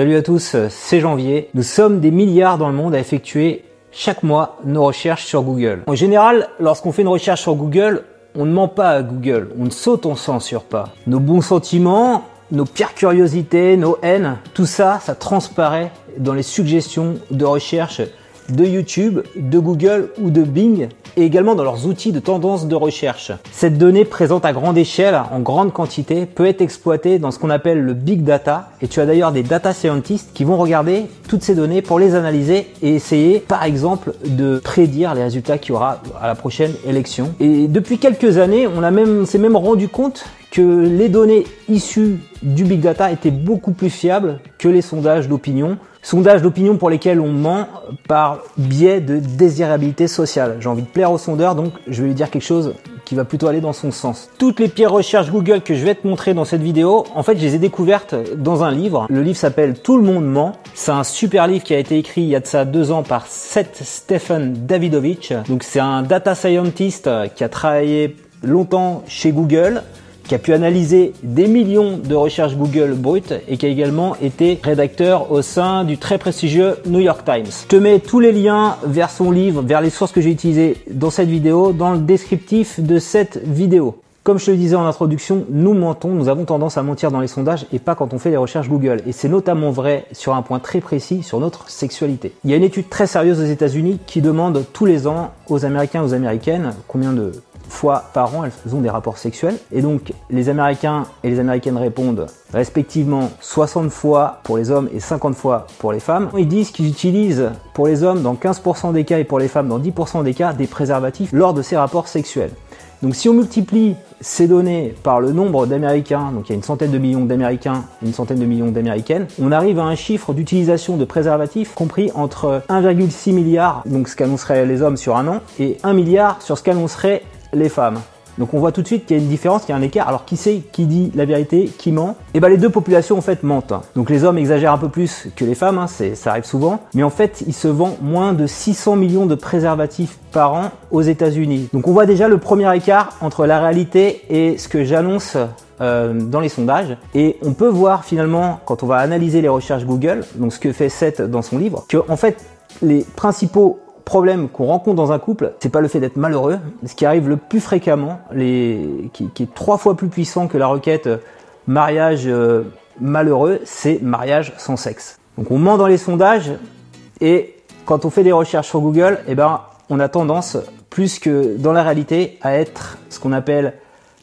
Salut à tous, c'est Janvier. Nous sommes des milliards dans le monde à effectuer chaque mois nos recherches sur Google. En général, lorsqu'on fait une recherche sur Google, on ne ment pas à Google, on ne saute, on censure pas. Nos bons sentiments, nos pires curiosités, nos haines, tout ça, ça transparaît dans les suggestions de recherche de YouTube, de Google ou de Bing et également dans leurs outils de tendance de recherche. Cette donnée présente à grande échelle, en grande quantité, peut être exploitée dans ce qu'on appelle le big data et tu as d'ailleurs des data scientists qui vont regarder toutes ces données pour les analyser et essayer par exemple de prédire les résultats qu'il y aura à la prochaine élection. Et depuis quelques années, on a s'est même rendu compte que les données issues du big data étaient beaucoup plus fiables que les sondages d'opinion Sondages d'opinion pour lesquels on ment par biais de désirabilité sociale. J'ai envie de plaire au sondeur, donc je vais lui dire quelque chose qui va plutôt aller dans son sens. Toutes les pires recherches Google que je vais te montrer dans cette vidéo, en fait, je les ai découvertes dans un livre. Le livre s'appelle Tout le monde ment. C'est un super livre qui a été écrit il y a de ça deux ans par Seth Stephen Davidovich. Donc c'est un data scientist qui a travaillé longtemps chez Google qui a pu analyser des millions de recherches Google brutes et qui a également été rédacteur au sein du très prestigieux New York Times. Je te mets tous les liens vers son livre, vers les sources que j'ai utilisées dans cette vidéo, dans le descriptif de cette vidéo. Comme je te le disais en introduction, nous mentons, nous avons tendance à mentir dans les sondages et pas quand on fait des recherches Google. Et c'est notamment vrai sur un point très précis, sur notre sexualité. Il y a une étude très sérieuse aux États-Unis qui demande tous les ans aux Américains et aux Américaines combien de fois par an, elles ont des rapports sexuels. Et donc, les Américains et les Américaines répondent respectivement 60 fois pour les hommes et 50 fois pour les femmes. Ils disent qu'ils utilisent pour les hommes dans 15% des cas et pour les femmes dans 10% des cas des préservatifs lors de ces rapports sexuels. Donc si on multiplie ces données par le nombre d'Américains, donc il y a une centaine de millions d'Américains, une centaine de millions d'Américaines, on arrive à un chiffre d'utilisation de préservatifs compris entre 1,6 milliard, donc ce qu'annonceraient les hommes sur un an, et 1 milliard sur ce qu'annoncerait les femmes. Donc on voit tout de suite qu'il y a une différence, qu'il y a un écart. Alors qui sait qui dit la vérité, qui ment? Eh ben les deux populations en fait mentent. Donc les hommes exagèrent un peu plus que les femmes, hein, ça arrive souvent. Mais en fait, il se vend moins de 600 millions de préservatifs par an aux États-Unis. Donc on voit déjà le premier écart entre la réalité et ce que j'annonce euh, dans les sondages. Et on peut voir finalement, quand on va analyser les recherches Google, donc ce que fait Seth dans son livre, que en fait les principaux problème qu'on rencontre dans un couple, c'est pas le fait d'être malheureux. Ce qui arrive le plus fréquemment, qui, est trois fois plus puissant que la requête euh, mariage euh, malheureux, c'est mariage sans sexe. Donc on ment dans les sondages et quand on fait des recherches sur Google, eh ben, on a tendance, plus que dans la réalité, à être ce qu'on appelle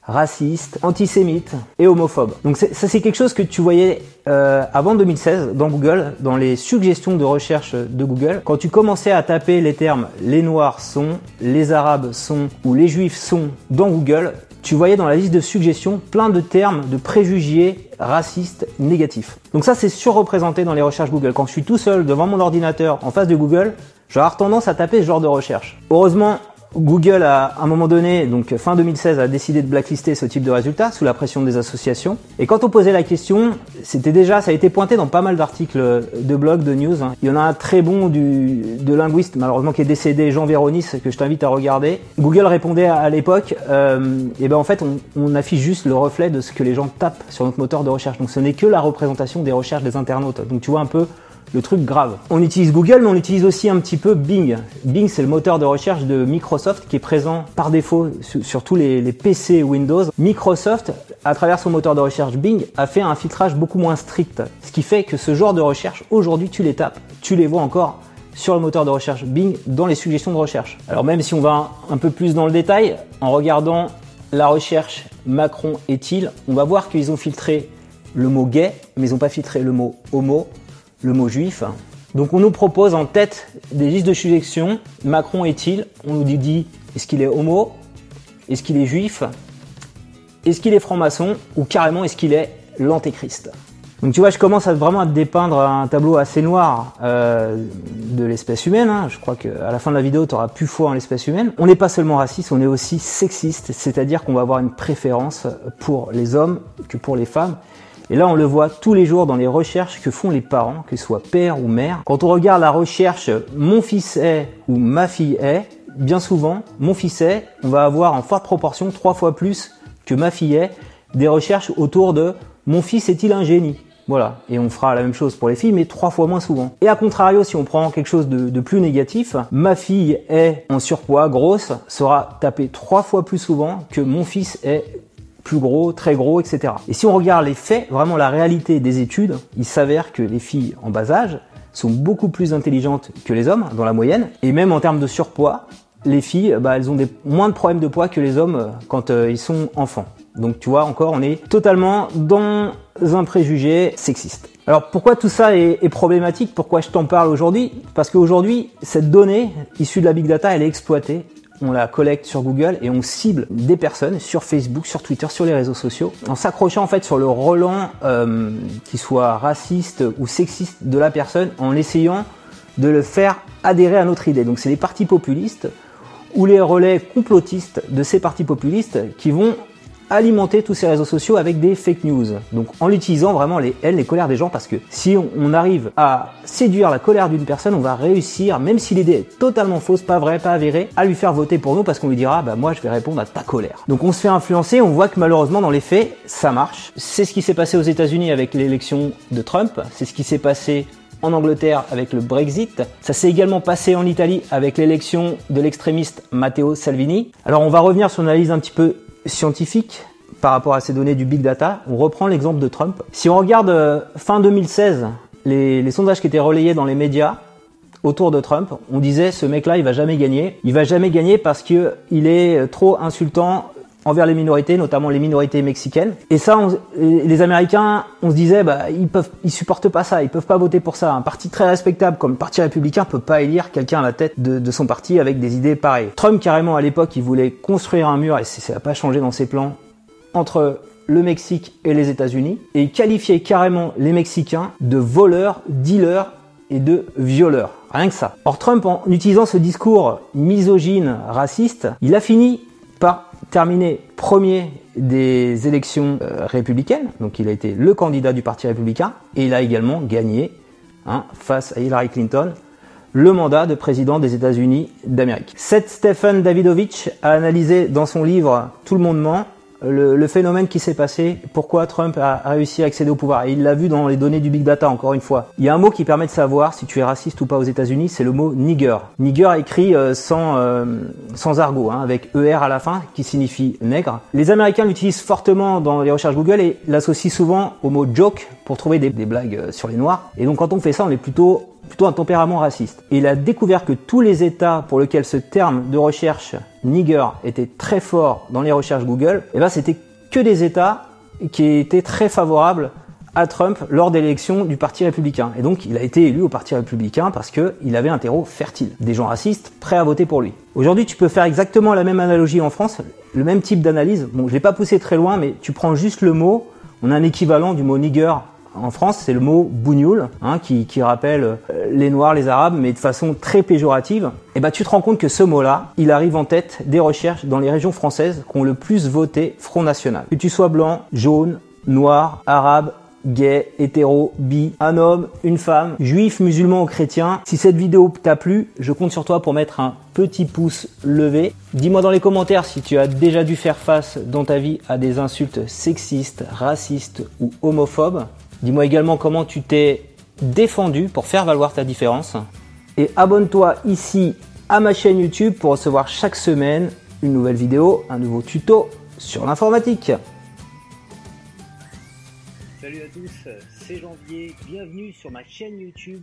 raciste, antisémite et homophobe. Donc ça c'est quelque chose que tu voyais euh, avant 2016 dans Google, dans les suggestions de recherche de Google. Quand tu commençais à taper les termes les noirs sont, les arabes sont ou les juifs sont dans Google, tu voyais dans la liste de suggestions plein de termes de préjugés racistes négatifs. Donc ça c'est surreprésenté dans les recherches Google. Quand je suis tout seul devant mon ordinateur en face de Google, je vais avoir tendance à taper ce genre de recherche. Heureusement, Google a, à un moment donné, donc fin 2016, a décidé de blacklister ce type de résultats sous la pression des associations. Et quand on posait la question, c'était déjà, ça a été pointé dans pas mal d'articles de blog, de news. Hein. Il y en a un très bon du, de linguiste, malheureusement qui est décédé, Jean Véronis, que je t'invite à regarder. Google répondait à, l'époque, euh, et ben en fait, on affiche juste le reflet de ce que les gens tapent sur notre moteur de recherche. Donc ce n'est que la représentation des recherches des internautes. Donc tu vois un peu le truc grave. On utilise Google, mais on utilise aussi un petit peu Bing. Bing, c'est le moteur de recherche de Microsoft qui est présent par défaut sur, tous les, PC Windows. Microsoft, à travers son moteur de recherche Bing, a fait un filtrage beaucoup moins strict. Ce qui fait que ce genre de recherche, aujourd'hui, tu les tapes, tu les vois encore sur le moteur de recherche Bing dans les suggestions de recherche. Alors même si on va un peu plus dans le détail, en regardant la recherche Macron est-il, on va voir qu'ils ont filtré le mot gay, mais ils n'ont pas filtré le mot homo, le mot juif. Donc on nous propose en tête des listes de suggestions, Macron est-il? On nous dit est-ce qu'il est homo? Est-ce qu'il est juif? Est-ce qu'il est franc-maçon? Ou carrément est-ce qu'il est l'antéchrist? Donc tu vois, je commence vraiment à te dépeindre un tableau assez noir euh, de l'espèce humaine. Hein. Je crois qu'à la fin de la vidéo, tu auras plus foi en l'espèce humaine. On n'est pas seulement raciste, on est aussi sexiste, c'est-à-dire qu'on va avoir une préférence pour les hommes que pour les femmes. Et là, on le voit tous les jours dans les recherches que font les parents, que ce soit père ou mère. Quand on regarde la recherche mon fils est ou ma fille est, bien souvent, mon fils est, on va avoir en forte proportion, trois fois plus que ma fille est, des recherches autour de mon fils est-il un génie? Voilà. Et on fera la même chose pour les filles, mais trois fois moins souvent. Et à contrario, si on prend quelque chose de, de plus négatif, ma fille est en surpoids, grosse, sera tapée trois fois plus souvent que mon fils est plus gros, très gros, etc. Et si on regarde les faits, vraiment la réalité des études, il s'avère que les filles en bas âge sont beaucoup plus intelligentes que les hommes dans la moyenne, et même en termes de surpoids, les filles, bah, elles ont des, moins de problèmes de poids que les hommes euh, quand euh, ils sont enfants. Donc tu vois, encore, on est totalement dans un préjugé sexiste. Alors pourquoi tout ça est, est problématique? Pourquoi je t'en parle aujourd'hui? Parce qu'aujourd'hui, cette donnée issue de la big data, elle est exploitée on la collecte sur Google et on cible des personnes sur Facebook, sur Twitter, sur les réseaux sociaux, en s'accrochant en fait sur le relent euh, qui soit raciste ou sexiste de la personne, en essayant de le faire adhérer à notre idée. Donc c'est les partis populistes ou les relais complotistes de ces partis populistes qui vont alimenter tous ces réseaux sociaux avec des fake news. Donc en l'utilisant vraiment les haines, les colères des gens, parce que si on arrive à séduire la colère d'une personne, on va réussir, même si l'idée est totalement fausse, pas vraie, pas avérée, à lui faire voter pour nous parce qu'on lui dira, bah moi je vais répondre à ta colère. Donc on se fait influencer, on voit que malheureusement dans les faits, ça marche. C'est ce qui s'est passé aux États-Unis avec l'élection de Trump, c'est ce qui s'est passé en Angleterre avec le Brexit. Ça s'est également passé en Italie avec l'élection de l'extrémiste Matteo Salvini. Alors on va revenir sur une analyse un petit peu scientifique par rapport à ces données du big data. On reprend l'exemple de Trump. Si on regarde euh, fin 2016, les, sondages qui étaient relayés dans les médias autour de Trump, on disait ce mec-là, il va jamais gagner. Il va jamais gagner parce que il est trop insultant envers les minorités, notamment les minorités mexicaines. Et ça, les Américains, on se disait, bah, ils peuvent, ils supportent pas ça, ils peuvent pas voter pour ça. Un parti très respectable comme le Parti républicain peut pas élire quelqu'un à la tête de, de, son parti avec des idées pareilles. Trump, carrément, à l'époque, il voulait construire un mur, et ça n'a pas changé dans ses plans, entre le Mexique et les États-Unis, et il qualifiait carrément les Mexicains de voleurs, dealers et de violeurs. Rien que ça. Or, Trump, en utilisant ce discours misogyne, raciste, il a fini par terminé premier des élections euh, républicaines, donc il a été le candidat du Parti républicain, et il a également gagné, hein, face à Hillary Clinton, le mandat de président des États-Unis d'Amérique. Seth Stephen Davidovich a analysé dans son livre Tout le monde ment le, phénomène qui s'est passé, pourquoi Trump a, réussi à accéder au pouvoir. Et il l'a vu dans les données du big data, encore une fois. Il y a un mot qui permet de savoir si tu es raciste ou pas aux États-Unis, c'est le mot nigger. Nigger écrit euh, sans, euh, sans argot, hein, avec ER à la fin, qui signifie nègre. Les Américains l'utilisent fortement dans les recherches Google et l'associent souvent au mot joke pour trouver des, blagues euh, sur les noirs. Et donc quand on fait ça, on est plutôt plutôt un tempérament raciste. Et il a découvert que tous les États pour lesquels ce terme de recherche nigger était très fort dans les recherches Google, eh ben c'était que des États qui étaient très favorables à Trump lors des élections du Parti républicain. Et donc, il a été élu au Parti républicain parce qu'il avait un terreau fertile. Des gens racistes prêts à voter pour lui. Aujourd'hui, tu peux faire exactement la même analogie en France, le même type d'analyse. Bon, je l'ai pas poussé très loin, mais tu prends juste le mot, on a un équivalent du mot nigger en France, c'est le mot bougnoul, hein, qui, rappelle euh, les Noirs, les Arabes, mais de façon très péjorative. Et eh ben, tu te rends compte que ce mot-là, il arrive en tête des recherches dans les régions françaises qui ont le plus voté Front National. Que tu sois blanc, jaune, noir, arabe, gay, hétéro, bi, un homme, une femme, juif, musulman ou chrétien. Si cette vidéo t'a plu, je compte sur toi pour mettre un petit pouce levé. Dis-moi dans les commentaires si tu as déjà dû faire face dans ta vie à des insultes sexistes, racistes ou homophobes. Dis-moi également comment tu t'es défendu pour faire valoir ta différence. Et abonne-toi ici à ma chaîne YouTube pour recevoir chaque semaine une nouvelle vidéo, un nouveau tuto sur l'informatique. Salut à tous, c'est Janvier, bienvenue sur ma chaîne YouTube